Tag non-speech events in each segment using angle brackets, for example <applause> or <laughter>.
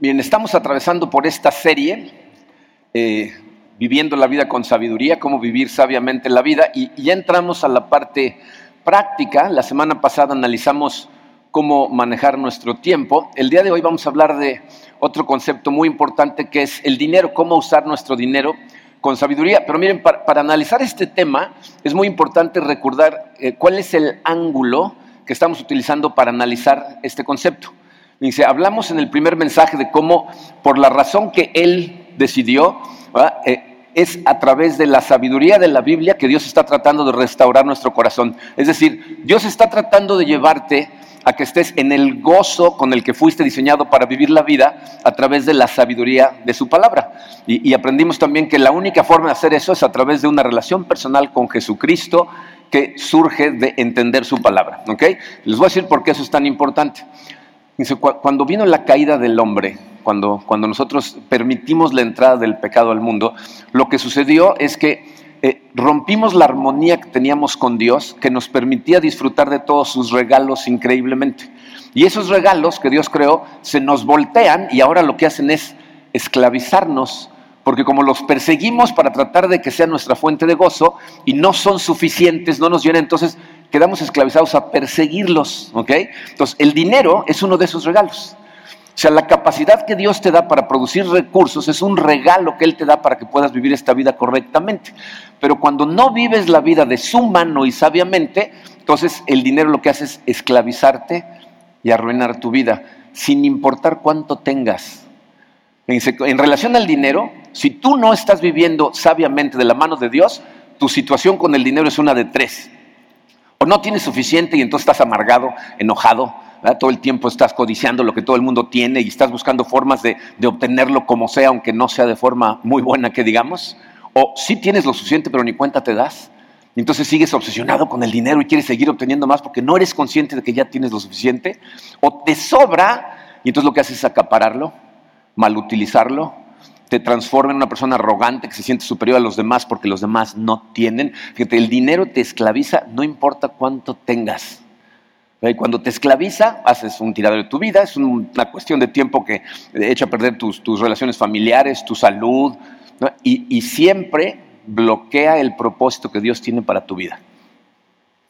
Bien, estamos atravesando por esta serie, eh, viviendo la vida con sabiduría, cómo vivir sabiamente la vida, y, ya entramos a la parte práctica. La semana pasada analizamos cómo manejar nuestro tiempo. El día de hoy vamos a hablar de otro concepto muy importante que es el dinero, cómo usar nuestro dinero con sabiduría. Pero miren, para, para analizar este tema es muy importante recordar eh, cuál es el ángulo que estamos utilizando para analizar este concepto. Dice, hablamos en el primer mensaje de cómo, por la razón que Él decidió, eh, es a través de la sabiduría de la Biblia que Dios está tratando de restaurar nuestro corazón. Es decir, Dios está tratando de llevarte a que estés en el gozo con el que fuiste diseñado para vivir la vida a través de la sabiduría de su palabra. Y, aprendimos también que la única forma de hacer eso es a través de una relación personal con Jesucristo que surge de entender su palabra. ¿ok? Les voy a decir por qué eso es tan importante. Dice, cuando vino la caída del hombre, cuando, cuando nosotros permitimos la entrada del pecado al mundo, lo que sucedió es que eh, rompimos la armonía que teníamos con Dios, que nos permitía disfrutar de todos sus regalos increíblemente. Y esos regalos que Dios creó se nos voltean y ahora lo que hacen es esclavizarnos, porque como los perseguimos para tratar de que sea nuestra fuente de gozo y no son suficientes, no nos llenan, entonces quedamos esclavizados a perseguirlos, ¿ok? Entonces, el dinero es uno de esos regalos. O sea, la capacidad que Dios te da para producir recursos es un regalo que Él te da para que puedas vivir esta vida correctamente. Pero cuando no vives la vida de su mano y sabiamente, entonces el dinero lo que hace es esclavizarte y arruinar tu vida, sin importar cuánto tengas. En relación al dinero, si tú no estás viviendo sabiamente de la mano de Dios, tu situación con el dinero es una de tres. O no tienes suficiente y entonces estás amargado, enojado, ¿verdad? todo el tiempo estás codiciando lo que todo el mundo tiene y estás buscando formas de, obtenerlo como sea, aunque no sea de forma muy buena, que digamos. O sí tienes lo suficiente, pero ni cuenta te das. Entonces sigues obsesionado con el dinero y quieres seguir obteniendo más porque no eres consciente de que ya tienes lo suficiente. O te sobra y entonces lo que haces es acapararlo, malutilizarlo, te transforma en una persona arrogante que se siente superior a los demás porque los demás no tienen. Fíjate, el dinero te esclaviza, no importa cuánto tengas. Y cuando te esclaviza, haces un tiradero de tu vida, es una cuestión de tiempo que echa a perder tus, tus relaciones familiares, tu salud, y, y siempre bloquea el propósito que Dios tiene para tu vida.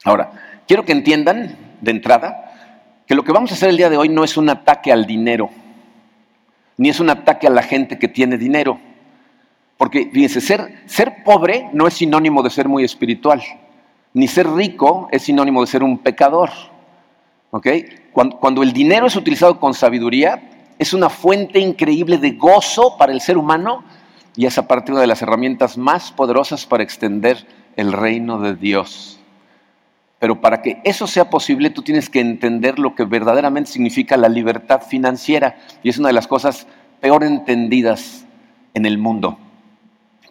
Ahora, quiero que entiendan de entrada que lo que vamos a hacer el día de hoy no es un ataque al dinero ni es un ataque a la gente que tiene dinero. Porque, fíjense, ser, ser pobre no es sinónimo de ser muy espiritual, ni ser rico es sinónimo de ser un pecador. ¿ok? Cuando, cuando el dinero es utilizado con sabiduría, es una fuente increíble de gozo para el ser humano y es aparte una de las herramientas más poderosas para extender el reino de Dios. Pero para que eso sea posible, tú tienes que entender lo que verdaderamente significa la libertad financiera. Y es una de las cosas peor entendidas en el mundo.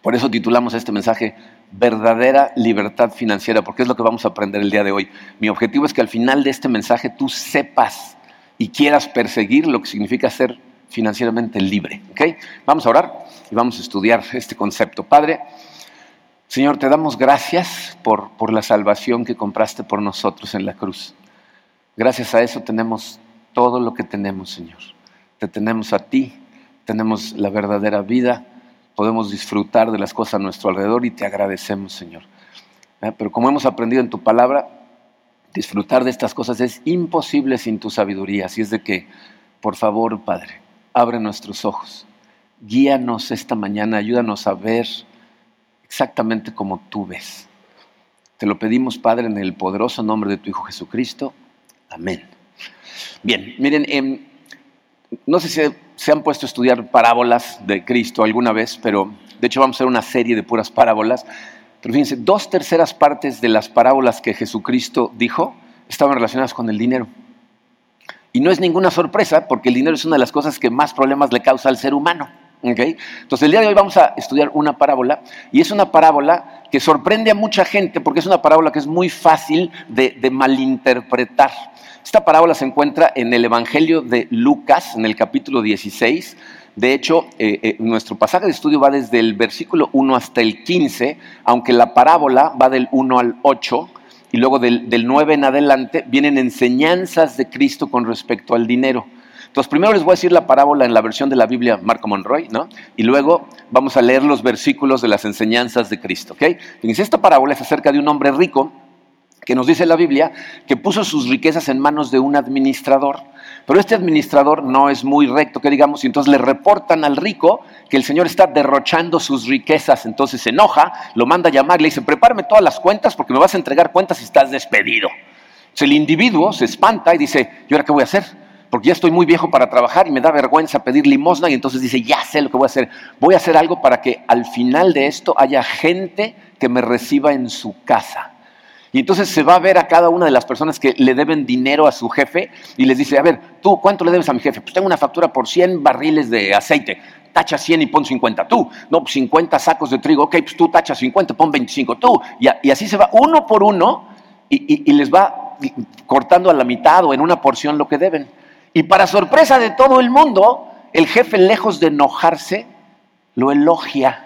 Por eso titulamos este mensaje Verdadera libertad financiera, porque es lo que vamos a aprender el día de hoy. Mi objetivo es que al final de este mensaje tú sepas y quieras perseguir lo que significa ser financieramente libre. ¿okay? Vamos a orar y vamos a estudiar este concepto. Padre, Señor, te damos gracias por, por, la salvación que compraste por nosotros en la cruz. Gracias a eso tenemos todo lo que tenemos, Señor. Te tenemos a ti, tenemos la verdadera vida, podemos disfrutar de las cosas a nuestro alrededor y te agradecemos, Señor. ¿Eh? Pero como hemos aprendido en tu palabra, disfrutar de estas cosas es imposible sin tu sabiduría. Así es de que, por favor, Padre, abre nuestros ojos, guíanos esta mañana, ayúdanos a ver exactamente como tú ves. Te lo pedimos, Padre, en el poderoso nombre de tu Hijo Jesucristo. Amén. Bien, miren, eh, no sé si se han puesto a estudiar parábolas de Cristo alguna vez, pero de hecho vamos a hacer una serie de puras parábolas. Pero fíjense, dos terceras partes de las parábolas que Jesucristo dijo estaban relacionadas con el dinero. Y no es ninguna sorpresa, porque el dinero es una de las cosas que más problemas le causa al ser humano. Entonces el día de hoy vamos a estudiar una parábola y es una parábola que sorprende a mucha gente porque es una parábola que es muy fácil de, de malinterpretar. Esta parábola se encuentra en el Evangelio de Lucas, en el capítulo 16. De hecho, eh, eh, nuestro pasaje de estudio va desde el versículo 1 hasta el 15, aunque la parábola va del 1 al 8 y luego del, del 9 en adelante vienen enseñanzas de Cristo con respecto al dinero. Entonces, primero les voy a decir la parábola en la versión de la Biblia Marco Monroy, ¿no? Y luego vamos a leer los versículos de las enseñanzas de Cristo, ¿ok? Fíjense, esta parábola es acerca de un hombre rico que nos dice la Biblia que puso sus riquezas en manos de un administrador. Pero este administrador no es muy recto, que digamos, y entonces le reportan al rico que el Señor está derrochando sus riquezas. Entonces se enoja, lo manda a llamar le dice, prepárame todas las cuentas porque me vas a entregar cuentas y estás despedido. Entonces el individuo se espanta y dice, ¿y ahora qué voy a hacer? Porque ya estoy muy viejo para trabajar y me da vergüenza pedir limosna y entonces dice, ya sé lo que voy a hacer. Voy a hacer algo para que al final de esto haya gente que me reciba en su casa. Y entonces se va a ver a cada una de las personas que le deben dinero a su jefe y les dice, a ver, tú, ¿cuánto le debes a mi jefe? Pues tengo una factura por 100 barriles de aceite. Tacha 100 y pon 50 tú. No, 50 pues sacos de trigo. Ok, pues tú tacha 50, pon 25 tú. Y, así se va uno por uno y, y les va cortando a la mitad o en una porción lo que deben. Y para sorpresa de todo el mundo, el jefe, lejos de enojarse, lo elogia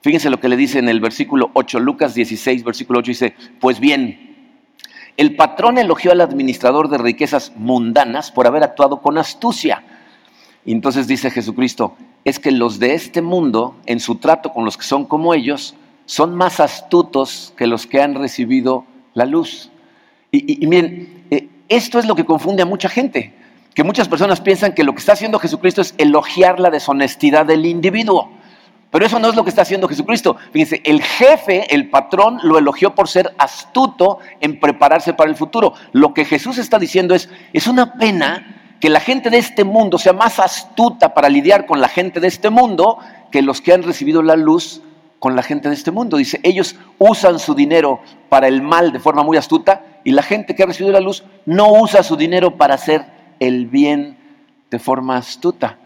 Fíjense lo que le dice en el versículo 8, Lucas 16, versículo 8, dice, pues bien, el patrón elogió al administrador de riquezas mundanas por haber actuado con astucia. Y entonces dice Jesucristo, es que los de este mundo, en su trato con los que son como ellos, son más astutos que los que han recibido la luz. Y, miren, eh, esto es lo que confunde a mucha gente, que muchas personas piensan que lo que está haciendo Jesucristo es elogiar la deshonestidad del individuo. Pero eso no es lo que está haciendo Jesucristo. Fíjense, el jefe, el patrón, lo elogió por ser astuto en prepararse para el futuro. Lo que Jesús está diciendo es, es una pena que la gente de este mundo sea más astuta para lidiar con la gente de este mundo que los que han recibido la luz con la gente de este mundo. Dice, ellos usan su dinero para el mal de forma muy astuta y la gente que ha recibido la luz no usa su dinero para hacer el bien de forma astuta.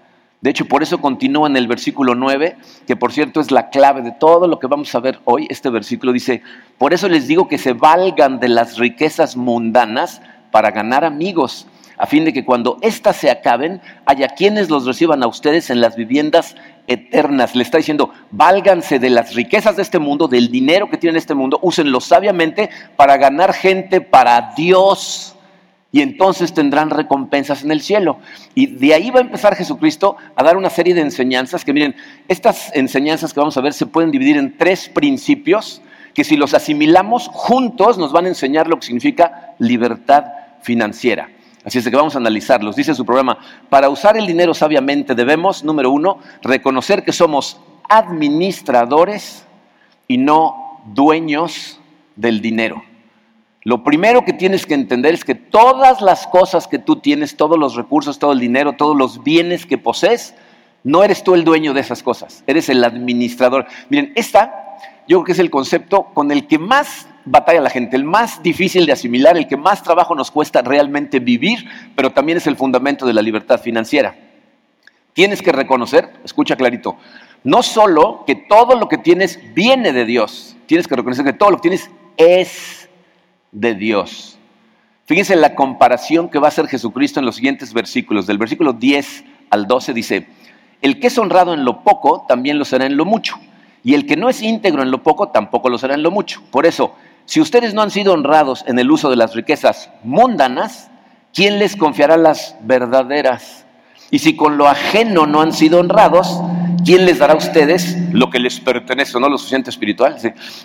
De hecho, por eso continúa en el versículo 9, que por cierto es la clave de todo lo que vamos a ver hoy. Este versículo dice, por eso les digo que se valgan de las riquezas mundanas para ganar amigos, a fin de que cuando éstas se acaben, haya quienes los reciban a ustedes en las viviendas eternas. Le está diciendo, válganse de las riquezas de este mundo, del dinero que tienen este mundo, úsenlo sabiamente para ganar gente para Dios y entonces tendrán recompensas en el cielo. Y de ahí va a empezar Jesucristo a dar una serie de enseñanzas que miren, estas enseñanzas que vamos a ver se pueden dividir en tres principios que si los asimilamos juntos nos van a enseñar lo que significa libertad financiera. Así es que vamos a analizarlos. Dice su programa, para usar el dinero sabiamente debemos, número uno, reconocer que somos administradores y no dueños del dinero. Lo primero que tienes que entender es que todas las cosas que tú tienes, todos los recursos, todo el dinero, todos los bienes que posees, no eres tú el dueño de esas cosas, eres el administrador. Miren, esta yo creo que es el concepto con el que más batalla la gente, el más difícil de asimilar, el que más trabajo nos cuesta realmente vivir, pero también es el fundamento de la libertad financiera. Tienes que reconocer, escucha clarito, no solo que todo lo que tienes viene de Dios, tienes que reconocer que todo lo que tienes es de Dios. Fíjense la comparación que va a hacer Jesucristo en los siguientes versículos. Del versículo 10 al 12 dice, el que es honrado en lo poco, también lo será en lo mucho. Y el que no es íntegro en lo poco, tampoco lo será en lo mucho. Por eso, si ustedes no han sido honrados en el uso de las riquezas mundanas, ¿quién les confiará las verdaderas? Y si con lo ajeno no han sido honrados, ¿quién les dará a ustedes lo que les pertenece? ¿No lo suficiente espiritual?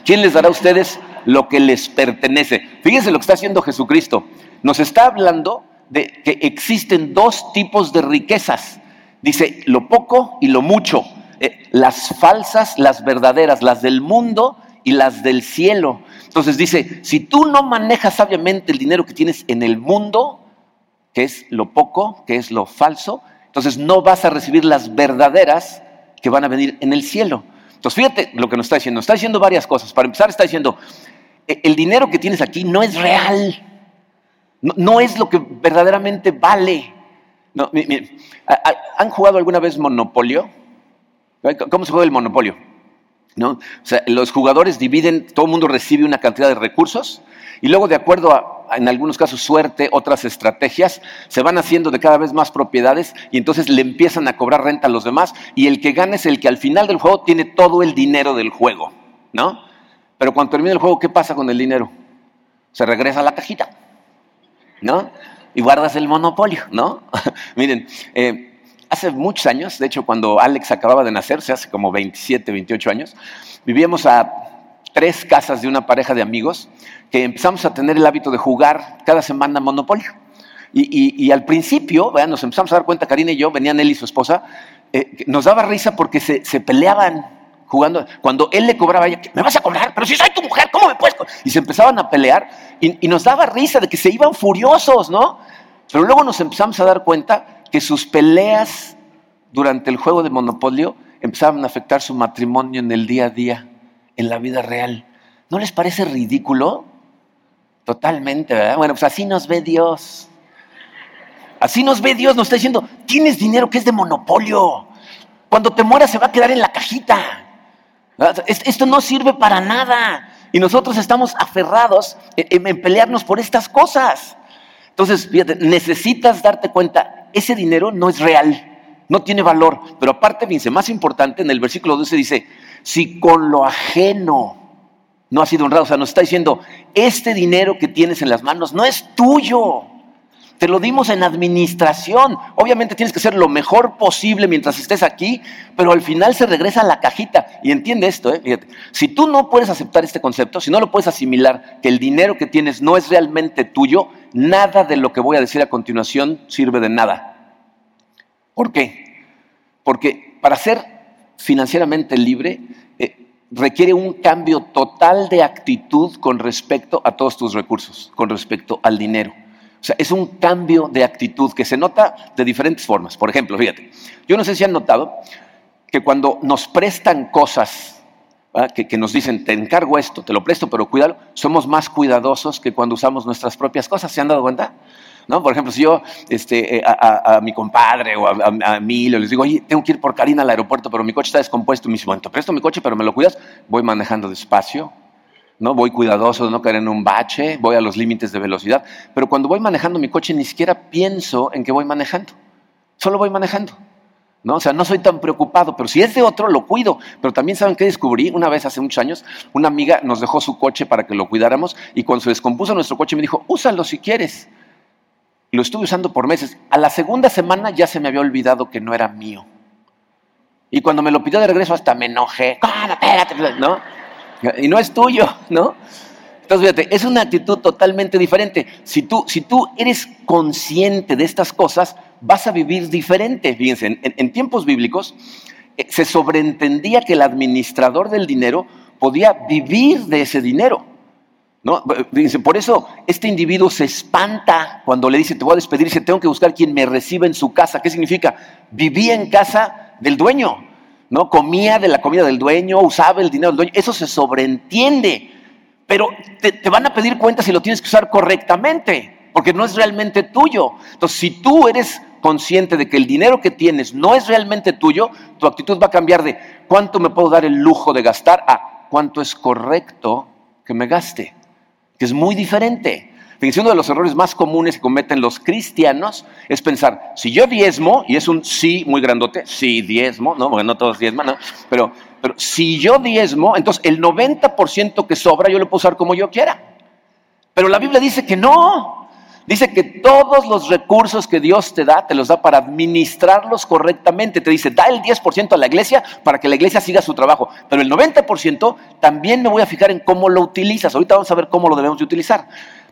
¿Quién les dará a ustedes lo que les pertenece? Fíjense lo que está haciendo Jesucristo. Nos está hablando de que existen dos tipos de riquezas. Dice lo poco y lo mucho. Eh, las falsas, las verdaderas, las del mundo y las del cielo. Entonces dice, si tú no manejas sabiamente el dinero que tienes en el mundo, que es lo poco, que es lo falso, entonces no vas a recibir las verdaderas que van a venir en el cielo. Entonces, fíjate lo que nos está diciendo. Está diciendo varias cosas. Para empezar, está diciendo, el dinero que tienes aquí no es real. No, es lo que verdaderamente vale. ¿Han jugado alguna vez Monopolio? ¿Cómo se juega el Monopolio? ¿No? O sea, los jugadores dividen, todo el mundo recibe una cantidad de recursos y luego de acuerdo a, en algunos casos suerte, otras estrategias, se van haciendo de cada vez más propiedades y entonces le empiezan a cobrar renta a los demás y el que gana es el que al final del juego tiene todo el dinero del juego, ¿no? Pero cuando termina el juego, ¿qué pasa con el dinero? Se regresa a la cajita, ¿no? y guardas el monopolio, ¿no? <laughs> Miren, eh, hace muchos años, de hecho cuando Alex acababa de nacer, hace como 27, 28 años, vivíamos a tres casas de una pareja de amigos que empezamos a tener el hábito de jugar cada semana monopolio. Y, al principio, nos empezamos a dar cuenta, Karina y yo, venían él y su esposa, eh, nos daba risa porque se, peleaban jugando. Cuando él le cobraba a ella, ¿me vas a cobrar? Pero si soy tu mujer, ¿cómo me puedes? Y se empezaban a pelear y, nos daba risa de que se iban furiosos, ¿no? Pero luego nos empezamos a dar cuenta que sus peleas durante el juego de Monopolio empezaban a afectar su matrimonio en el día a día, en la vida real. ¿No les parece ridículo? Totalmente, ¿verdad? Bueno, pues así nos ve Dios. Así nos ve Dios, nos está diciendo, tienes dinero que es de monopolio. Cuando te mueras se va a quedar en la cajita. Esto no sirve para nada. Y nosotros estamos aferrados en pelearnos por estas cosas. Entonces, fíjate, necesitas darte cuenta, ese dinero no es real, no tiene valor. Pero aparte, fíjense, más importante, en el versículo 12 dice, si con lo ajeno no has sido honrado, o sea, nos está diciendo, este dinero que tienes en las manos no es tuyo. Te lo dimos en administración. Obviamente tienes que hacer lo mejor posible mientras estés aquí, pero al final se regresa a la cajita. Y entiende esto, ¿eh? Fíjate. Si tú no puedes aceptar este concepto, si no lo puedes asimilar, que el dinero que tienes no es realmente tuyo, nada de lo que voy a decir a continuación sirve de nada. ¿Por qué? Porque para ser financieramente libre eh, requiere un cambio total de actitud con respecto a todos tus recursos, con respecto al dinero. O sea, es un cambio de actitud que se nota de diferentes formas. Por ejemplo, fíjate, yo no sé si han notado que cuando nos prestan cosas, que, nos dicen, te encargo esto, te lo presto, pero cuídalo, somos más cuidadosos que cuando usamos nuestras propias cosas. ¿Se han dado cuenta? ¿No? Por ejemplo, si yo este, eh, a, mi compadre o a, a, les digo, oye, tengo que ir por Karina al aeropuerto, pero mi coche está descompuesto, y me dice, bueno, te presto mi coche, pero me lo cuidas, voy manejando despacio, ¿no? Voy cuidadoso de no caer en un bache, voy a los límites de velocidad, pero cuando voy manejando mi coche ni siquiera pienso en que voy manejando, solo voy manejando. ¿No? O sea, no soy tan preocupado, pero si es de otro, lo cuido. Pero también saben que descubrí una vez hace muchos años, una amiga nos dejó su coche para que lo cuidáramos y cuando se descompuso nuestro coche me dijo, úsalo si quieres. Lo estuve usando por meses. A la segunda semana ya se me había olvidado que no era mío. Y cuando me lo pidió de regreso hasta me enojé. espérate! ¿No? Y no es tuyo, ¿no? Entonces, fíjate, es una actitud totalmente diferente. Si tú, si tú eres consciente de estas cosas, vas a vivir diferente. Fíjense, en, tiempos bíblicos eh, se sobreentendía que el administrador del dinero podía vivir de ese dinero. ¿no? Fíjense, por eso este individuo se espanta cuando le dice, te voy a despedir, dice, tengo que buscar quien me reciba en su casa. ¿Qué significa? Vivía en casa del dueño. ¿No? Comía de la comida del dueño, usaba el dinero del dueño, eso se sobreentiende. Pero te, van a pedir cuentas si lo tienes que usar correctamente, porque no es realmente tuyo. Entonces, si tú eres consciente de que el dinero que tienes no es realmente tuyo, tu actitud va a cambiar de cuánto me puedo dar el lujo de gastar a cuánto es correcto que me gaste, que es muy diferente. Fíjense, uno de los errores más comunes que cometen los cristianos es pensar, si yo diezmo, y es un sí muy grandote, sí diezmo, ¿no? Porque no todos diezman. Pero, pero si yo diezmo, entonces el 90% que sobra yo lo puedo usar como yo quiera. Pero la Biblia dice que no. Dice que todos los recursos que Dios te da, te los da para administrarlos correctamente. Te dice, da el 10% a la iglesia para que la iglesia siga su trabajo. Pero el 90% también me voy a fijar en cómo lo utilizas. Ahorita vamos a ver cómo lo debemos de utilizar.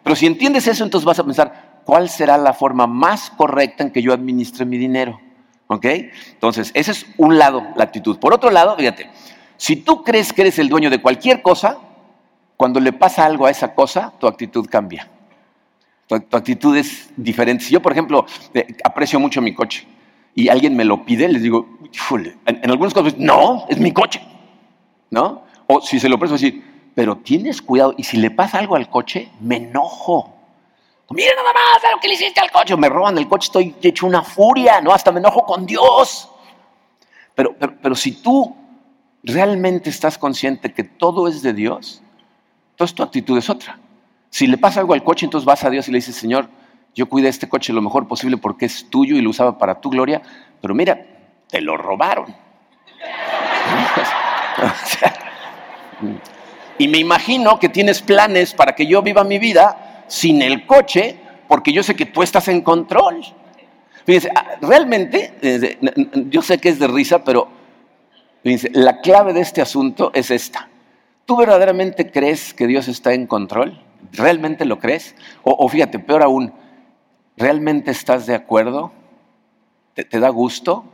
Pero si entiendes eso, entonces vas a pensar, ¿cuál será la forma más correcta en que yo administre mi dinero? ¿Ok? Entonces, ese es un lado, la actitud. Por otro lado, fíjate, si tú crees que eres el dueño de cualquier cosa, cuando le pasa algo a esa cosa, tu actitud cambia. Tu, actitud es diferente. Si yo, por ejemplo, eh, aprecio mucho mi coche y alguien me lo pide, les digo, en, algunos casos, no, es mi coche. ¿No? O si se lo presto, decir, pero tienes cuidado y si le pasa algo al coche, me enojo. Mira nada más lo que le hiciste al coche. Me roban el coche, estoy hecho una furia, ¿no? Hasta me enojo con Dios. Pero, pero, si tú realmente estás consciente que todo es de Dios, entonces tu actitud es otra. Si le pasa algo al coche, entonces vas a Dios y le dices, Señor, yo cuidé este coche lo mejor posible porque es tuyo y lo usaba para tu gloria, pero mira, te lo robaron. <laughs> Y me imagino que tienes planes para que yo viva mi vida sin el coche, porque yo sé que tú estás en control. Fíjense, ah, realmente, yo sé que es de risa, pero la clave de este asunto es esta. ¿Tú verdaderamente crees que Dios está en control? ¿Realmente lo crees? O, fíjate, peor aún, ¿realmente estás de acuerdo? ¿Te, da gusto?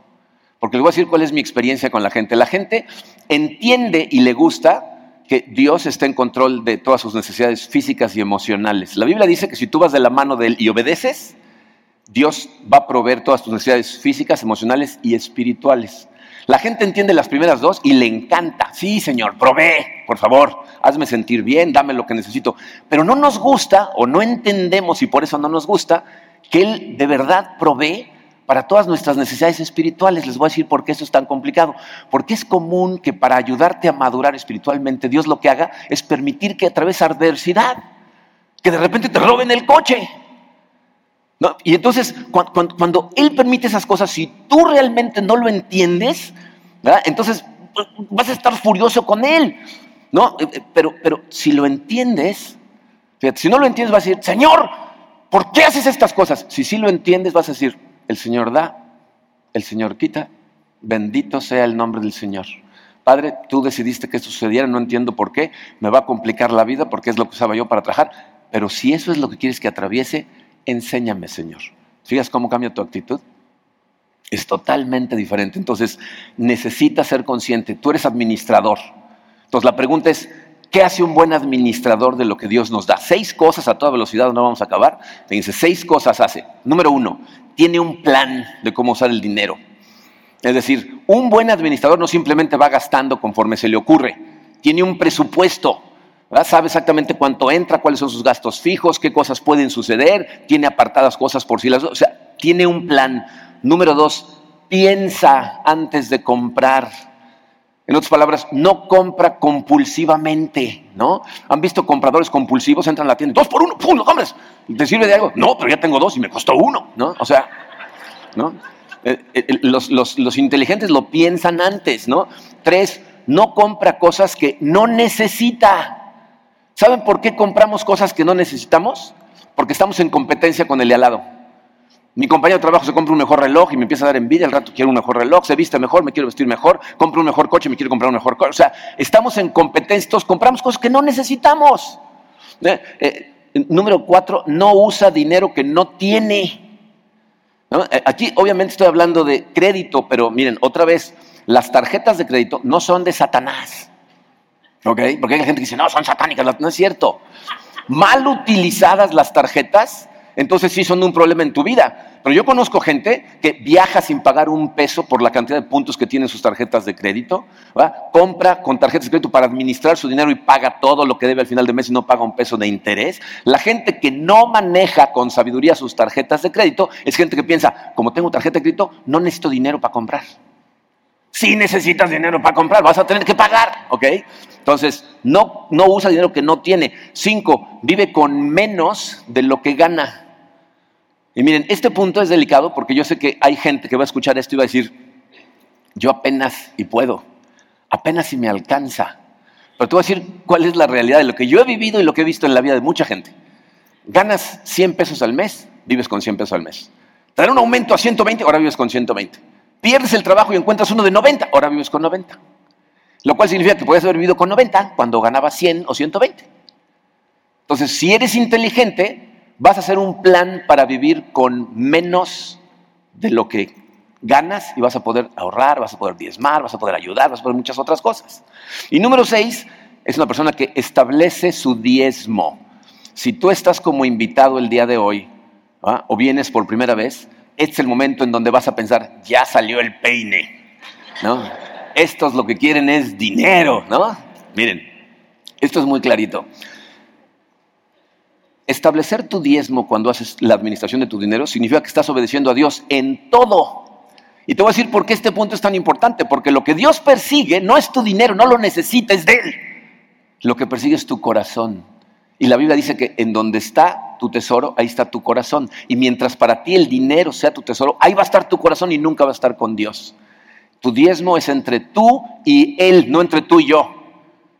Porque les voy a decir cuál es mi experiencia con la gente. La gente entiende y le gusta que Dios está en control de todas sus necesidades físicas y emocionales. La Biblia dice que si tú vas de la mano de Él y obedeces, Dios va a proveer todas tus necesidades físicas, emocionales y espirituales. La gente entiende las primeras dos y le encanta. Sí, Señor, provee, por favor, hazme sentir bien, dame lo que necesito. Pero no nos gusta o no entendemos y por eso no nos gusta que Él de verdad provee para todas nuestras necesidades espirituales. Les voy a decir por qué eso es tan complicado. Porque es común que para ayudarte a madurar espiritualmente, Dios lo que haga es permitir que a través adversidad, que de repente te roben el coche. Y entonces, cuando, Él permite esas cosas, si tú realmente no lo entiendes, entonces vas a estar furioso con Él. ¿no? Eh, eh, pero, pero si lo entiendes, si no lo entiendes, vas a decir, Señor, ¿por qué haces estas cosas? Si sí lo entiendes, vas a decir, el Señor da, el Señor quita, bendito sea el nombre del Señor. Padre, tú decidiste que esto sucediera, no entiendo por qué, me va a complicar la vida porque es lo que usaba yo para trabajar, pero si eso es lo que quieres que atraviese, enséñame, Señor. ¿Fíjas cómo cambia tu actitud? Es totalmente diferente. Entonces, necesitas ser consciente. Tú eres administrador. Entonces, la pregunta es, ¿qué hace un buen administrador de lo que Dios nos da? Seis cosas a toda velocidad, no vamos a acabar. Fíjense, seis cosas hace. Número uno, tiene un plan de cómo usar el dinero. Es decir, un buen administrador no simplemente va gastando conforme se le ocurre. Tiene un presupuesto Sabe exactamente cuánto entra, cuáles son sus gastos fijos, qué cosas pueden suceder, tiene apartadas cosas por sí las O sea, tiene un plan. Número dos, piensa antes de comprar. En otras palabras, no compra compulsivamente, ¿no? ¿Han visto compradores compulsivos? Entran a la tienda, dos por uno, ¡pum! ¿Lo compras? ¿Te sirve de algo? No, pero ya tengo dos y me costó uno, ¿no? O sea, ¿no? Eh, eh, los, los inteligentes lo piensan antes, ¿no? Tres, no compra cosas que no necesita. ¿Saben por qué compramos cosas que no necesitamos? Porque estamos en competencia con el de al lado. Mi compañero de trabajo se compra un mejor reloj y me empieza a dar envidia, al rato quiero un mejor reloj, se viste mejor, me quiero vestir mejor, compro un mejor coche, me quiero comprar un mejor coche. O sea, estamos en competencia, todos compramos cosas que no necesitamos. Eh, eh, número cuatro, no usa dinero que no tiene. Eh, aquí obviamente estoy hablando de crédito, pero miren, otra vez, las tarjetas de crédito no son de Satanás. Porque hay gente que dice, no, son satánicas. No es cierto. Mal utilizadas las tarjetas, entonces sí son un problema en tu vida. Pero yo conozco gente que viaja sin pagar un peso por la cantidad de puntos que tienen sus tarjetas de crédito, compra con tarjetas de crédito para administrar su dinero y paga todo lo que debe al final del mes y no paga un peso de interés. La gente que no maneja con sabiduría sus tarjetas de crédito es gente que piensa, como tengo tarjeta de crédito, no necesito dinero para comprar. Si necesitas dinero para comprar, vas a tener que pagar, ¿ok? Entonces, no, no usa dinero que no tiene. Cinco, vive con menos de lo que gana. Y miren, este punto es delicado porque yo sé que hay gente que va a escuchar esto y va a decir, yo apenas y puedo, apenas si me alcanza. Pero te voy a decir cuál es la realidad de lo que yo he vivido y lo que he visto en la vida de mucha gente. Ganas 100 pesos al mes, vives con 100 pesos al mes. Te un aumento a 120, ahora vives con 120. Pierdes el trabajo y encuentras uno de 90, ahora vives con 90. Lo cual significa que puedes haber vivido con 90 cuando ganabas 100 o 120. Entonces, si eres inteligente, vas a hacer un plan para vivir con menos de lo que ganas y vas a poder ahorrar, vas a poder diezmar, vas a poder ayudar, vas a poder muchas otras cosas. Y número 6 es una persona que establece su diezmo. Si tú estás como invitado el día de hoy o vienes por primera vez, este es el momento en donde vas a pensar, ya salió el peine, ¿no? Estos lo que quieren es dinero, ¿no? Miren, esto es muy clarito. Establecer tu diezmo cuando haces la administración de tu dinero significa que estás obedeciendo a Dios en todo. Y te voy a decir por qué este punto es tan importante, porque lo que Dios persigue no es tu dinero, no lo necesites de Él. Lo que persigue es tu corazón. Y la Biblia dice que en donde está tu tesoro, ahí está tu corazón. Y mientras para ti el dinero sea tu tesoro, ahí va a estar tu corazón y nunca va a estar con Dios. Tu diezmo es entre tú y Él, no entre tú y yo.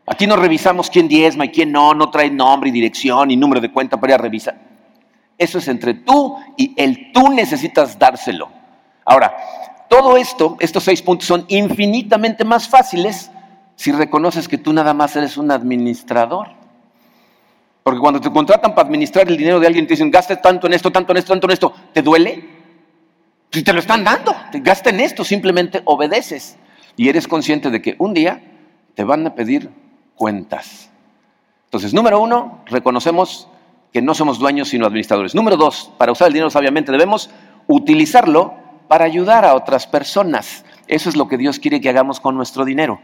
Aquí no revisamos quién diezma y quién no, no trae nombre y dirección y número de cuenta para ir a revisar. Eso es entre tú y él. Tú necesitas dárselo. Ahora, todo esto, estos seis puntos son infinitamente más fáciles si reconoces que tú nada más eres un administrador. Porque cuando te contratan para administrar el dinero de alguien, te dicen, gaste tanto en esto, tanto en esto, tanto en esto, ¿te duele? Si te lo están dando, te gasta en esto, simplemente obedeces. Y eres consciente de que un día te van a pedir cuentas. Entonces, número uno, reconocemos que no somos dueños sino administradores. Número dos, para usar el dinero sabiamente debemos utilizarlo para ayudar a otras personas. Eso es lo que Dios quiere que hagamos con nuestro dinero.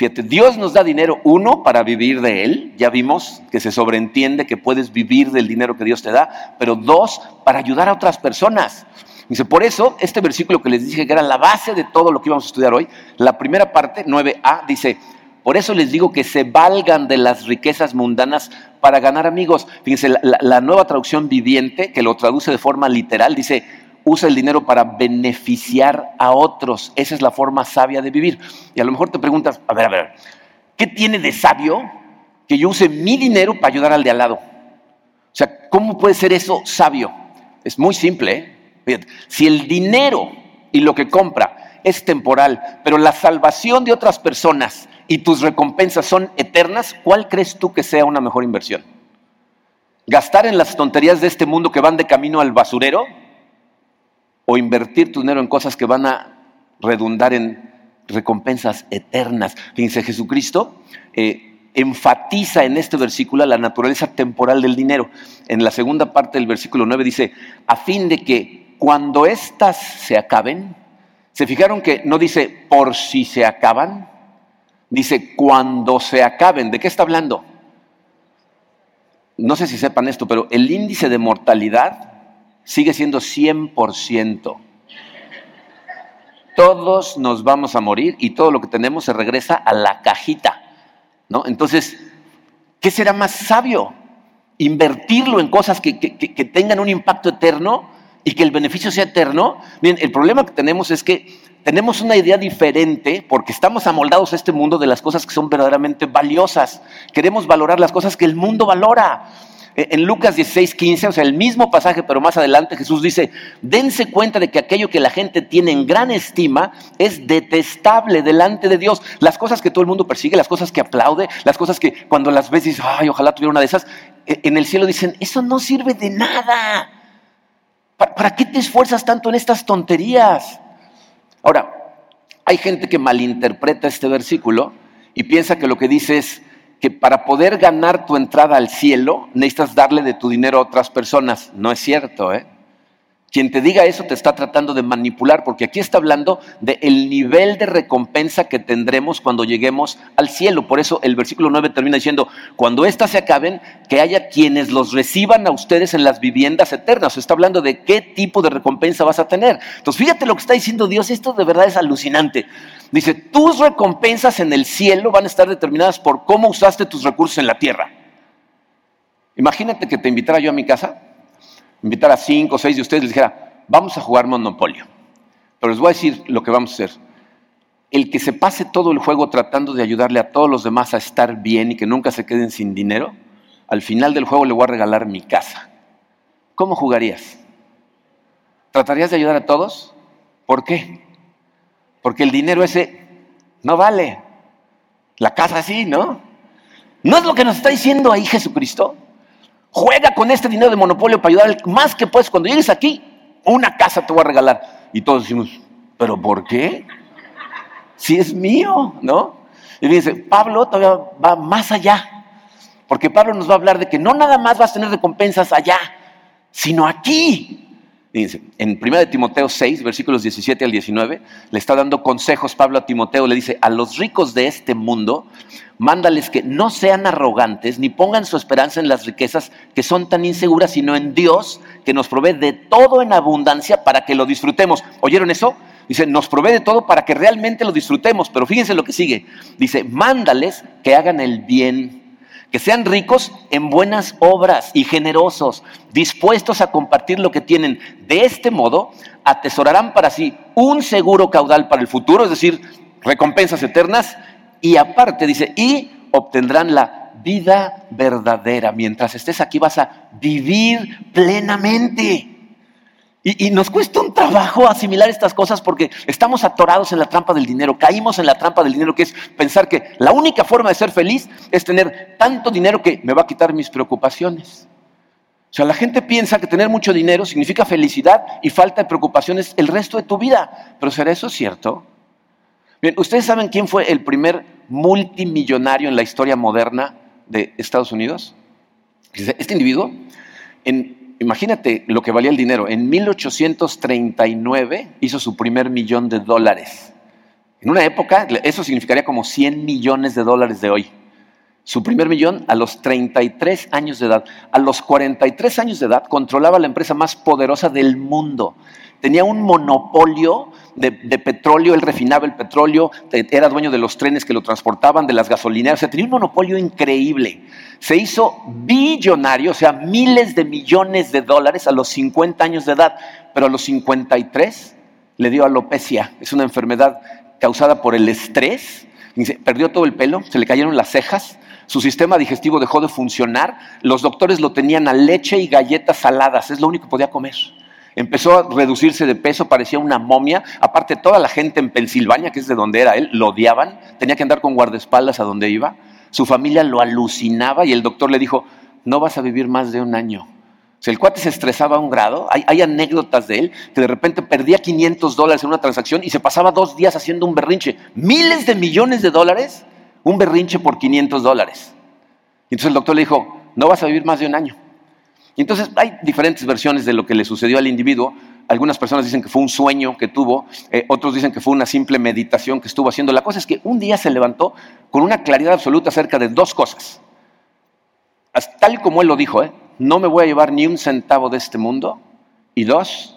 Fíjate, Dios nos da dinero, uno, para vivir de Él, ya vimos que se sobreentiende que puedes vivir del dinero que Dios te da, pero dos, para ayudar a otras personas. Dice, por eso, este versículo que les dije que era la base de todo lo que íbamos a estudiar hoy, la primera parte, 9a, dice, por eso les digo que se valgan de las riquezas mundanas para ganar amigos. Fíjense, la, la nueva traducción viviente, que lo traduce de forma literal, dice, usa el dinero para beneficiar a otros. Esa es la forma sabia de vivir. Y a lo mejor te preguntas, a ver, a ver, ¿qué tiene de sabio que yo use mi dinero para ayudar al de al lado? O sea, ¿cómo puede ser eso sabio? Es muy simple. ¿eh? si el dinero y lo que compra es temporal, pero la salvación de otras personas y tus recompensas son eternas, ¿cuál crees tú que sea una mejor inversión? ¿Gastar en las tonterías de este mundo que van de camino al basurero? O invertir tu dinero en cosas que van a redundar en recompensas eternas. Fíjense, Jesucristo eh, enfatiza en este versículo la naturaleza temporal del dinero. En la segunda parte del versículo 9 dice, a fin de que cuando éstas se acaben, ¿se fijaron que no dice por si se acaban? Dice cuando se acaben. ¿De qué está hablando? No sé si sepan esto, pero el índice de mortalidad sigue siendo 100%. Todos nos vamos a morir y todo lo que tenemos se regresa a la cajita. ¿no? Entonces, ¿qué será más sabio? Invertirlo en cosas que, que tengan un impacto eterno y que el beneficio sea eterno. Bien, el problema que tenemos es que tenemos una idea diferente porque estamos amoldados a este mundo de las cosas que son verdaderamente valiosas. Queremos valorar las cosas que el mundo valora. Eh, en Lucas 16, 15, o sea, el mismo pasaje, pero más adelante Jesús dice, dense cuenta de que aquello que la gente tiene en gran estima es detestable delante de Dios. Las cosas que todo el mundo persigue, las cosas que aplaude, las cosas que cuando las ves dices, ay, ojalá tuviera una de esas, eh, en el cielo dicen, eso no sirve de nada. ¿Para qué te esfuerzas tanto en estas tonterías? Ahora, hay gente que malinterpreta este versículo y piensa que lo que dice es, que para poder ganar tu entrada al cielo necesitas darle de tu dinero a otras personas. No es cierto, ¿eh? Quien te diga eso te está tratando de manipular, porque aquí está hablando del nivel de recompensa que tendremos cuando lleguemos al cielo. Por eso el versículo 9 termina diciendo, cuando éstas se acaben, que haya quienes los reciban a ustedes en las viviendas eternas. está hablando de qué tipo de recompensa vas a tener. Entonces, fíjate lo que está diciendo Dios, esto de verdad es alucinante. Dice, tus recompensas en el cielo van a estar determinadas por cómo usaste tus recursos en la tierra. Imagínate que te invitara yo a mi casa invitar a cinco o seis de ustedes y les dijera, vamos a jugar Monopolio. Pero les voy a decir lo que vamos a hacer. El que se pase todo el juego tratando de ayudarle a todos los demás a estar bien y que nunca se queden sin dinero, al final del juego le voy a regalar mi casa. ¿Cómo jugarías? ¿Tratarías de ayudar a todos? ¿Por qué? Porque el dinero ese no vale. La casa sí, ¿no? ¿No es lo que nos está diciendo ahí Jesucristo? Juega con este dinero de monopolio para ayudar más que puedes. Cuando llegues aquí, una casa te voy a regalar. Y todos decimos, ¿pero por qué? Si es mío, ¿no? Y dice, Pablo todavía va más allá. Porque Pablo nos va a hablar de que no nada más vas a tener recompensas allá, sino aquí. Dice, en 1 Timoteo 6, versículos 17 al 19, le está dando consejos Pablo a Timoteo, le dice, a los ricos de este mundo, mándales que no sean arrogantes ni pongan su esperanza en las riquezas que son tan inseguras, sino en Dios, que nos provee de todo en abundancia para que lo disfrutemos. ¿Oyeron eso? Dice, nos provee de todo para que realmente lo disfrutemos, pero fíjense lo que sigue. Dice, mándales que hagan el bien que sean ricos en buenas obras y generosos, dispuestos a compartir lo que tienen. De este modo, atesorarán para sí un seguro caudal para el futuro, es decir, recompensas eternas, y aparte dice, y obtendrán la vida verdadera. Mientras estés aquí vas a vivir plenamente. Y, nos cuesta un trabajo asimilar estas cosas porque estamos atorados en la trampa del dinero, caímos en la trampa del dinero, que es pensar que la única forma de ser feliz es tener tanto dinero que me va a quitar mis preocupaciones. O sea, la gente piensa que tener mucho dinero significa felicidad y falta de preocupaciones el resto de tu vida. Pero ¿será eso cierto? Bien, ¿ustedes saben quién fue el primer multimillonario en la historia moderna de Estados Unidos? Este individuo, en imagínate lo que valía el dinero. En 1839 hizo su primer millón de dólares. En una época, eso significaría como 100 millones de dólares de hoy. Su primer millón a los 33 años de edad. A los 43 años de edad controlaba la empresa más poderosa del mundo tenía un monopolio de, petróleo, él refinaba el petróleo, era dueño de los trenes que lo transportaban, de las gasolineras, o sea, tenía un monopolio increíble. Se hizo billonario, o sea, miles de millones de dólares a los 50 años de edad, pero a los 53 le dio alopecia, es una enfermedad causada por el estrés, perdió todo el pelo, se le cayeron las cejas, su sistema digestivo dejó de funcionar, los doctores lo tenían a leche y galletas saladas, es lo único que podía comer. Empezó a reducirse de peso, parecía una momia. Aparte, toda la gente en Pensilvania, que es de donde era él, lo odiaban. Tenía que andar con guardaespaldas a donde iba. Su familia lo alucinaba y el doctor le dijo, no vas a vivir más de un año. O el cuate se estresaba a un grado. Hay, hay, anécdotas de él que de repente perdía 500 dólares en una transacción y se pasaba dos días haciendo un berrinche. Miles de millones de dólares, un berrinche por 500 dólares. Entonces el doctor le dijo, no vas a vivir más de un año. Y entonces hay diferentes versiones de lo que le sucedió al individuo. Algunas personas dicen que fue un sueño que tuvo, eh, otros dicen que fue una simple meditación que estuvo haciendo. La cosa es que un día se levantó con una claridad absoluta acerca de dos cosas. Tal como él lo dijo, ¿eh? no me voy a llevar ni un centavo de este mundo. Y dos,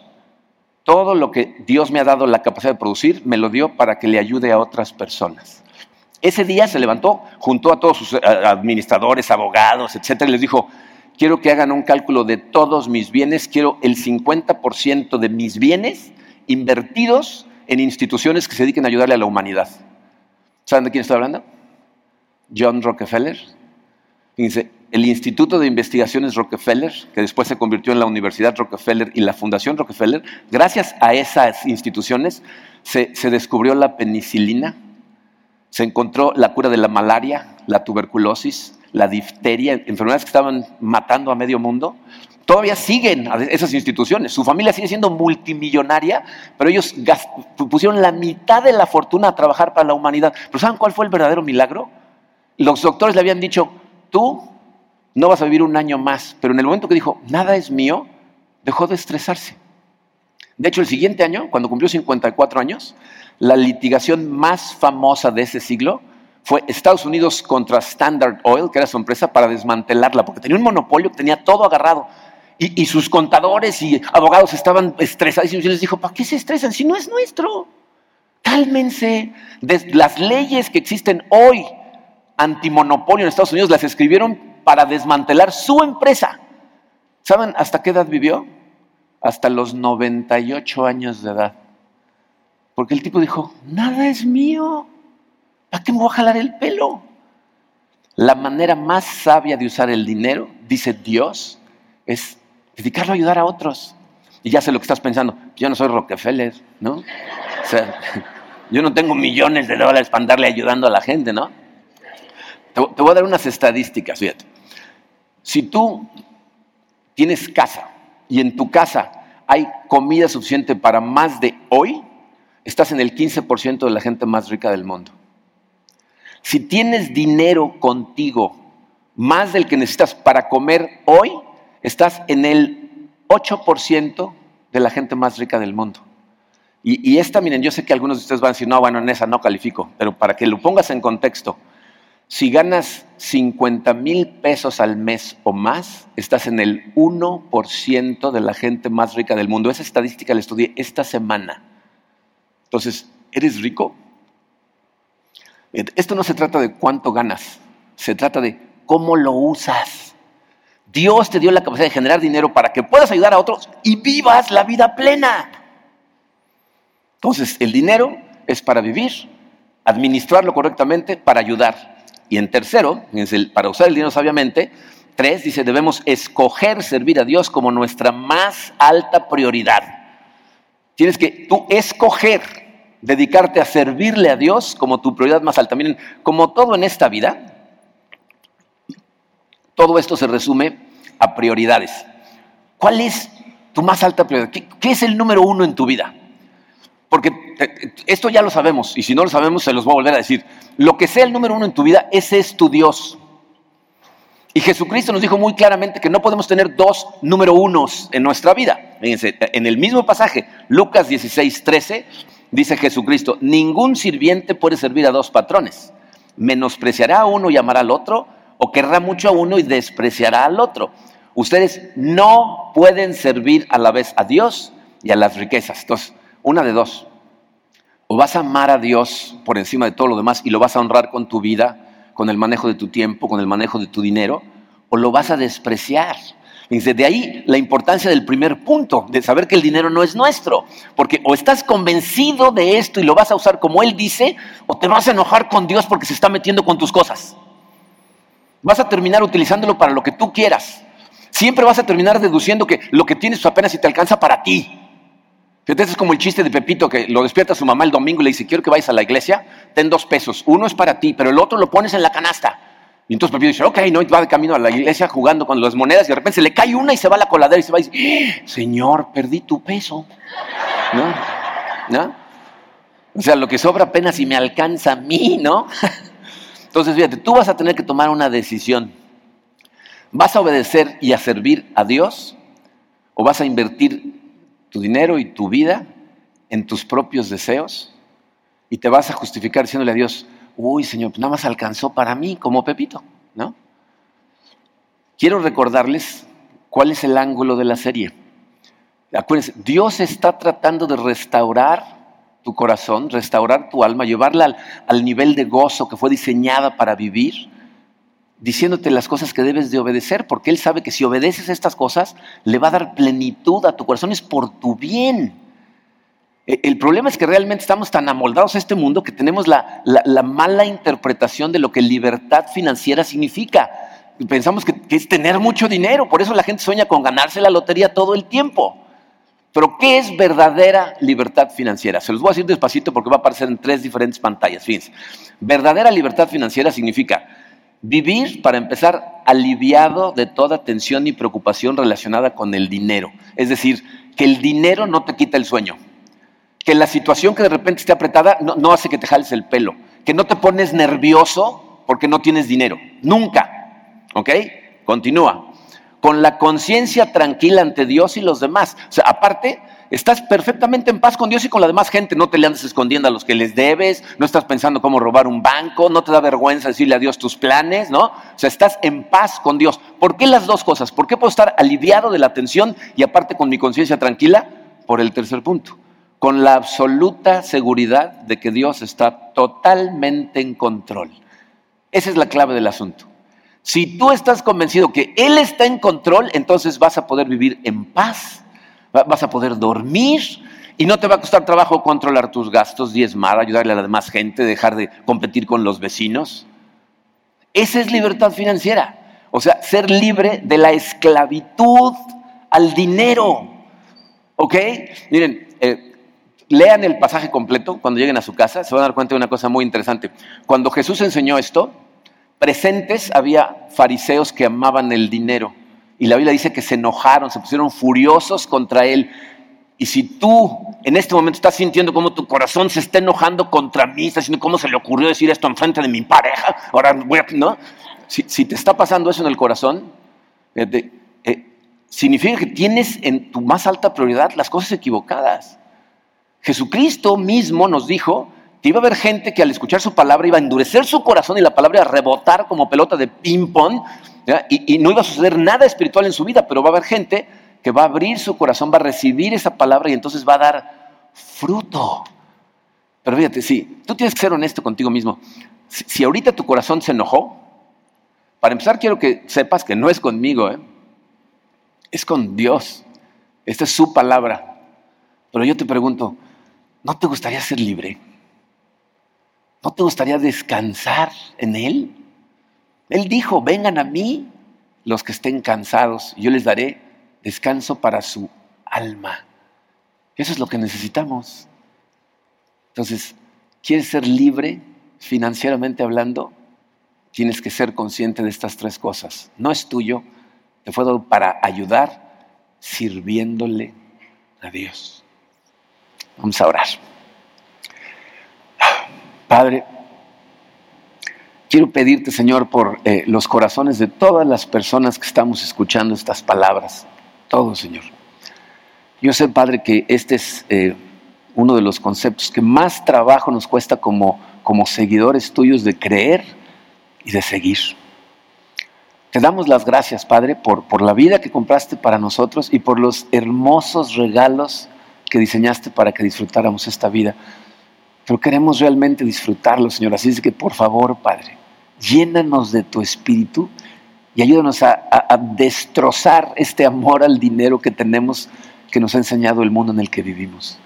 todo lo que Dios me ha dado la capacidad de producir, me lo dio para que le ayude a otras personas. Ese día se levantó, juntó a todos sus administradores, abogados, etcétera, y les dijo: quiero que hagan un cálculo de todos mis bienes, quiero el 50% de mis bienes invertidos en instituciones que se dediquen a ayudarle a la humanidad. ¿Saben de quién estoy hablando? John Rockefeller. Dice, el Instituto de Investigaciones Rockefeller, que después se convirtió en la Universidad Rockefeller y la Fundación Rockefeller, gracias a esas instituciones se, se descubrió la penicilina, se encontró la cura de la malaria, la tuberculosis, la difteria, enfermedades que estaban matando a medio mundo, todavía siguen esas instituciones. Su familia sigue siendo multimillonaria, pero ellos pusieron la mitad de la fortuna a trabajar para la humanidad. Pero ¿saben cuál fue el verdadero milagro? Los doctores le habían dicho, tú no vas a vivir un año más, pero en el momento que dijo, nada es mío, dejó de estresarse. De hecho, el siguiente año, cuando cumplió 54 años, la litigación más famosa de ese siglo fue Estados Unidos contra Standard Oil, que era su empresa, para desmantelarla, porque tenía un monopolio tenía todo agarrado. Y, sus contadores y abogados estaban estresados y les dijo, ¿para qué se estresan si no es nuestro? Cálmense. las leyes que existen hoy antimonopolio en Estados Unidos las escribieron para desmantelar su empresa. ¿Saben hasta qué edad vivió? Hasta los 98 años de edad. Porque el tipo dijo, nada es mío. ¿Para qué me voy a jalar el pelo? La manera más sabia de usar el dinero, dice Dios, es dedicarlo a ayudar a otros. Y ya sé lo que estás pensando, yo no soy Rockefeller, ¿no? O sea, <laughs> yo no tengo millones de dólares para andarle ayudando a la gente, ¿no? Te, voy a dar unas estadísticas, fíjate. Si tú tienes casa y en tu casa hay comida suficiente para más de hoy, estás en el 15% de la gente más rica del mundo. Si tienes dinero contigo, más del que necesitas para comer hoy, estás en el 8% de la gente más rica del mundo. Y, esta, miren, yo sé que algunos de ustedes van a decir, no, bueno, en esa no califico, pero para que lo pongas en contexto, si ganas 50 mil pesos al mes o más, estás en el 1% de la gente más rica del mundo. Esa estadística la estudié esta semana. Entonces, ¿eres rico? Esto no se trata de cuánto ganas, se trata de cómo lo usas. Dios te dio la capacidad de generar dinero para que puedas ayudar a otros y vivas la vida plena. Entonces, el dinero es para vivir, administrarlo correctamente para ayudar. Y en tercero, para usar el dinero sabiamente, tres, dice, debemos escoger servir a Dios como nuestra más alta prioridad. Tienes que tú escoger dedicarte a servirle a Dios como tu prioridad más alta. Miren, como todo en esta vida, todo esto se resume a prioridades. ¿Cuál es tu más alta prioridad? ¿Qué, es el número uno en tu vida? Porque eh, esto ya lo sabemos, y si no lo sabemos, se los voy a volver a decir. Lo que sea el número uno en tu vida, ese es tu Dios. Y Jesucristo nos dijo muy claramente que no podemos tener dos número unos en nuestra vida. Fíjense, en el mismo pasaje, Lucas 16, 13, dice Jesucristo, ningún sirviente puede servir a dos patrones. Menospreciará a uno y amará al otro, o querrá mucho a uno y despreciará al otro. Ustedes no pueden servir a la vez a Dios y a las riquezas. Entonces, una de dos. O vas a amar a Dios por encima de todo lo demás y lo vas a honrar con tu vida, con el manejo de tu tiempo, con el manejo de tu dinero, o lo vas a despreciar. De ahí la importancia del primer punto, de saber que el dinero no es nuestro, porque o estás convencido de esto y lo vas a usar como Él dice, o te vas a enojar con Dios porque se está metiendo con tus cosas. Vas a terminar utilizándolo para lo que tú quieras. Siempre vas a terminar deduciendo que lo que tienes apenas si te alcanza para ti. Fíjate, es como el chiste de Pepito que lo despierta su mamá el domingo y le dice, quiero que vayas a la iglesia, ten dos pesos, uno es para ti, pero el otro lo pones en la canasta. Y entonces Pepito dice, ok, no, y va de camino a la iglesia jugando con las monedas y de repente se le cae una y se va a la coladera y se va y dice, Señor, perdí tu peso. ¿No? ¿No? O sea, lo que sobra apenas si me alcanza a mí, ¿no? <laughs> Entonces, fíjate, tú vas a tener que tomar una decisión. ¿Vas a obedecer y a servir a Dios? ¿O vas a invertir tu dinero y tu vida en tus propios deseos y te vas a justificar diciéndole a Dios, uy Señor, pues nada más alcanzó para mí como Pepito, ¿no? Quiero recordarles cuál es el ángulo de la serie. Acuérdense, Dios está tratando de restaurar tu corazón, restaurar tu alma, llevarla al, al nivel de gozo que fue diseñada para vivir diciéndote las cosas que debes de obedecer, porque Él sabe que si obedeces estas cosas, le va a dar plenitud a tu corazón, es por tu bien. E, el problema es que realmente estamos tan amoldados a este mundo que tenemos la, mala interpretación de lo que libertad financiera significa. Pensamos que, que es tener mucho dinero, por eso la gente sueña con ganarse la lotería todo el tiempo. Pero, ¿qué es verdadera libertad financiera? Se los voy a decir despacito porque va a aparecer en tres diferentes pantallas. Fíjense. Verdadera libertad financiera significa Vivir, para empezar, aliviado de toda tensión y preocupación relacionada con el dinero. Es decir, que el dinero no te quita el sueño. Que la situación que de repente esté apretada no, hace que te jales el pelo. Que no te pones nervioso porque no tienes dinero. Nunca. ¿Ok? Continúa. Con la conciencia tranquila ante Dios y los demás. O sea, aparte, Estás perfectamente en paz con Dios y con la demás gente. No te le andas escondiendo a los que les debes, no estás pensando cómo robar un banco, no te da vergüenza decirle a Dios tus planes, ¿no? O sea, estás en paz con Dios. ¿Por qué las dos cosas? ¿Por qué puedo estar aliviado de la tensión y aparte con mi conciencia tranquila? Por el tercer punto. Con la absoluta seguridad de que Dios está totalmente en control. Esa es la clave del asunto. Si tú estás convencido que Él está en control, entonces vas a poder vivir en paz vas a poder dormir y no te va a costar trabajo controlar tus gastos, diezmar, ayudarle a la demás gente, dejar de competir con los vecinos. Esa es libertad financiera. O sea, ser libre de la esclavitud al dinero. ¿Ok? Miren, eh, lean el pasaje completo cuando lleguen a su casa, se van a dar cuenta de una cosa muy interesante. Cuando Jesús enseñó esto, presentes había fariseos que amaban el dinero y la Biblia dice que se enojaron, se pusieron furiosos contra él. Y si tú en este momento estás sintiendo como tu corazón se está enojando contra mí, estás diciendo cómo se le ocurrió decir esto en frente de mi pareja, ahora voy a, ¿no? Si, te está pasando eso en el corazón, eh, significa que tienes en tu más alta prioridad las cosas equivocadas. Jesucristo mismo nos dijo que iba a haber gente que al escuchar su palabra iba a endurecer su corazón y la palabra iba a rebotar como pelota de ping-pong y, no iba a suceder nada espiritual en su vida, pero va a haber gente que va a abrir su corazón, va a recibir esa palabra y entonces va a dar fruto. Pero fíjate, sí, tú tienes que ser honesto contigo mismo. Si, ahorita tu corazón se enojó, para empezar quiero que sepas que no es conmigo, ¿eh? es con Dios. Esta es su palabra. Pero yo te pregunto, ¿no te gustaría ser libre? ¿No te gustaría descansar en Él? Él dijo, vengan a mí los que estén cansados, yo les daré descanso para su alma. Eso es lo que necesitamos. Entonces, ¿quieres ser libre financieramente hablando? Tienes que ser consciente de estas tres cosas. No es tuyo, te fue dado para ayudar sirviéndole a Dios. Vamos a orar. Padre, quiero pedirte, Señor, por eh, los corazones de todas las personas que estamos escuchando estas palabras. Todos, Señor. Yo sé, Padre, que este es eh, uno de los conceptos que más trabajo nos cuesta como, como seguidores tuyos de creer y de seguir. Te damos las gracias, Padre, por, por la vida que compraste para nosotros y por los hermosos regalos que diseñaste para que disfrutáramos esta vida. Pero queremos realmente disfrutarlo, Señor. Así es que, por favor, Padre, llénanos de tu espíritu y ayúdanos a, a, destrozar este amor al dinero que tenemos que nos ha enseñado el mundo en el que vivimos.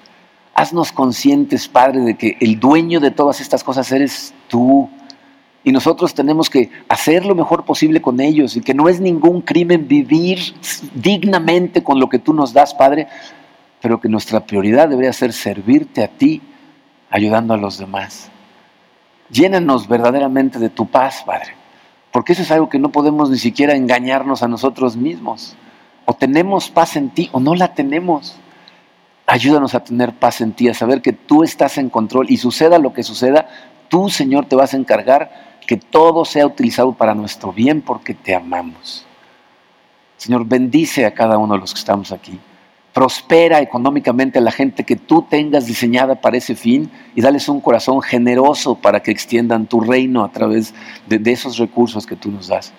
Haznos conscientes, Padre, de que el dueño de todas estas cosas eres tú y nosotros tenemos que hacer lo mejor posible con ellos y que no es ningún crimen vivir dignamente con lo que tú nos das, Padre, pero que nuestra prioridad debería ser servirte a ti, ayudando a los demás. Llénanos verdaderamente de tu paz, Padre, porque eso es algo que no podemos ni siquiera engañarnos a nosotros mismos. O tenemos paz en ti o no la tenemos. Ayúdanos a tener paz en ti, a saber que tú estás en control y suceda lo que suceda, tú, Señor, te vas a encargar que todo sea utilizado para nuestro bien porque te amamos. Señor, bendice a cada uno de los que estamos aquí. Prospera económicamente a la gente que tú tengas diseñada para ese fin y dales un corazón generoso para que extiendan tu reino a través de, esos recursos que tú nos das.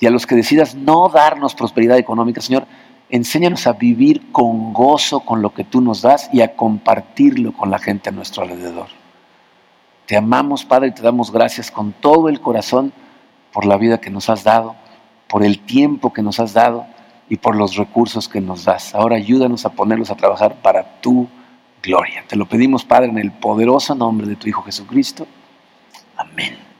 Y a los que decidas no darnos prosperidad económica, Señor, enséñanos a vivir con gozo con lo que tú nos das y a compartirlo con la gente a nuestro alrededor. Te amamos, Padre, y te damos gracias con todo el corazón por la vida que nos has dado, por el tiempo que nos has dado y por los recursos que nos das. Ahora ayúdanos a ponerlos a trabajar para tu gloria. Te lo pedimos, Padre, en el poderoso nombre de tu Hijo Jesucristo. Amén.